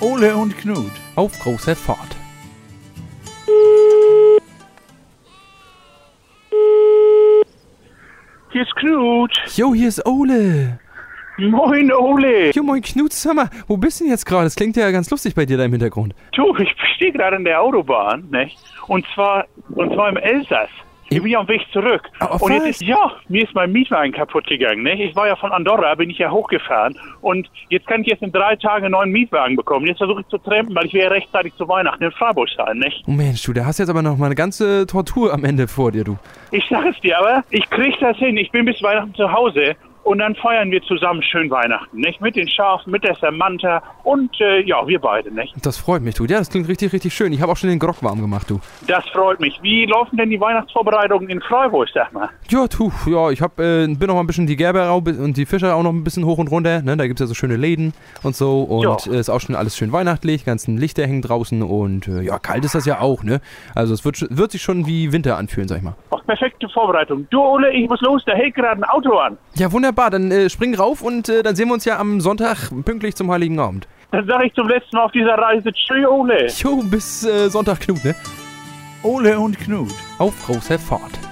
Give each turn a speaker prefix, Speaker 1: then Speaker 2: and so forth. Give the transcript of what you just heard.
Speaker 1: Ole und Knut.
Speaker 2: Auf große Fahrt.
Speaker 3: Hier ist Knut.
Speaker 2: Jo, hier ist Ole.
Speaker 3: Moin, Ole.
Speaker 2: Jo, moin Knut, sag mal, wo bist du denn jetzt gerade? Das klingt ja ganz lustig bei dir da im Hintergrund.
Speaker 3: Du, ich stehe gerade in der Autobahn, ne? Und zwar, und zwar im Elsass. Ich bin ja am Weg zurück.
Speaker 2: Auf
Speaker 3: und jetzt ist, ja, mir ist mein Mietwagen kaputt gegangen, ne? Ich war ja von Andorra, bin ich ja hochgefahren. Und jetzt kann ich jetzt in drei Tagen einen neuen Mietwagen bekommen. Jetzt versuche ich zu trampen, weil ich will ja rechtzeitig zu Weihnachten in Freiburg sein, ne?
Speaker 2: Oh Mensch, du, da hast jetzt aber noch mal eine ganze Tortur am Ende vor dir, du.
Speaker 3: Ich sag es dir aber, ich krieg das hin. Ich bin bis Weihnachten zu Hause. Und dann feiern wir zusammen schön Weihnachten, nicht? Mit den Schafen, mit der Samantha und äh, ja, wir beide, nicht?
Speaker 2: Das freut mich, du. Ja, das klingt richtig, richtig schön. Ich habe auch schon den Grog warm gemacht, du.
Speaker 3: Das freut mich. Wie laufen denn die Weihnachtsvorbereitungen in Freiburg, sag mal?
Speaker 2: Ja, tu, ja, ich hab, äh, bin noch mal ein bisschen die Gerberau und die Fischer auch noch ein bisschen hoch und runter. Ne? Da gibt's ja so schöne Läden und so. Und äh, ist auch schon alles schön weihnachtlich. Ganzen Lichter hängen draußen und äh, ja, kalt ist das ja auch, ne? Also es wird, wird sich schon wie Winter anfühlen, sag ich mal.
Speaker 3: Ach, perfekte Vorbereitung. Du, Ole, ich muss los, da hält gerade ein Auto an.
Speaker 2: Ja, wunderbar. Dann äh, spring rauf und äh, dann sehen wir uns ja am Sonntag pünktlich zum Heiligen Abend.
Speaker 3: Dann sage ich zum letzten Mal auf dieser Reise Tschö, Ole.
Speaker 2: Jo, bis äh, Sonntag, Knut, ne?
Speaker 1: Ole und Knut.
Speaker 2: Auf große Fahrt.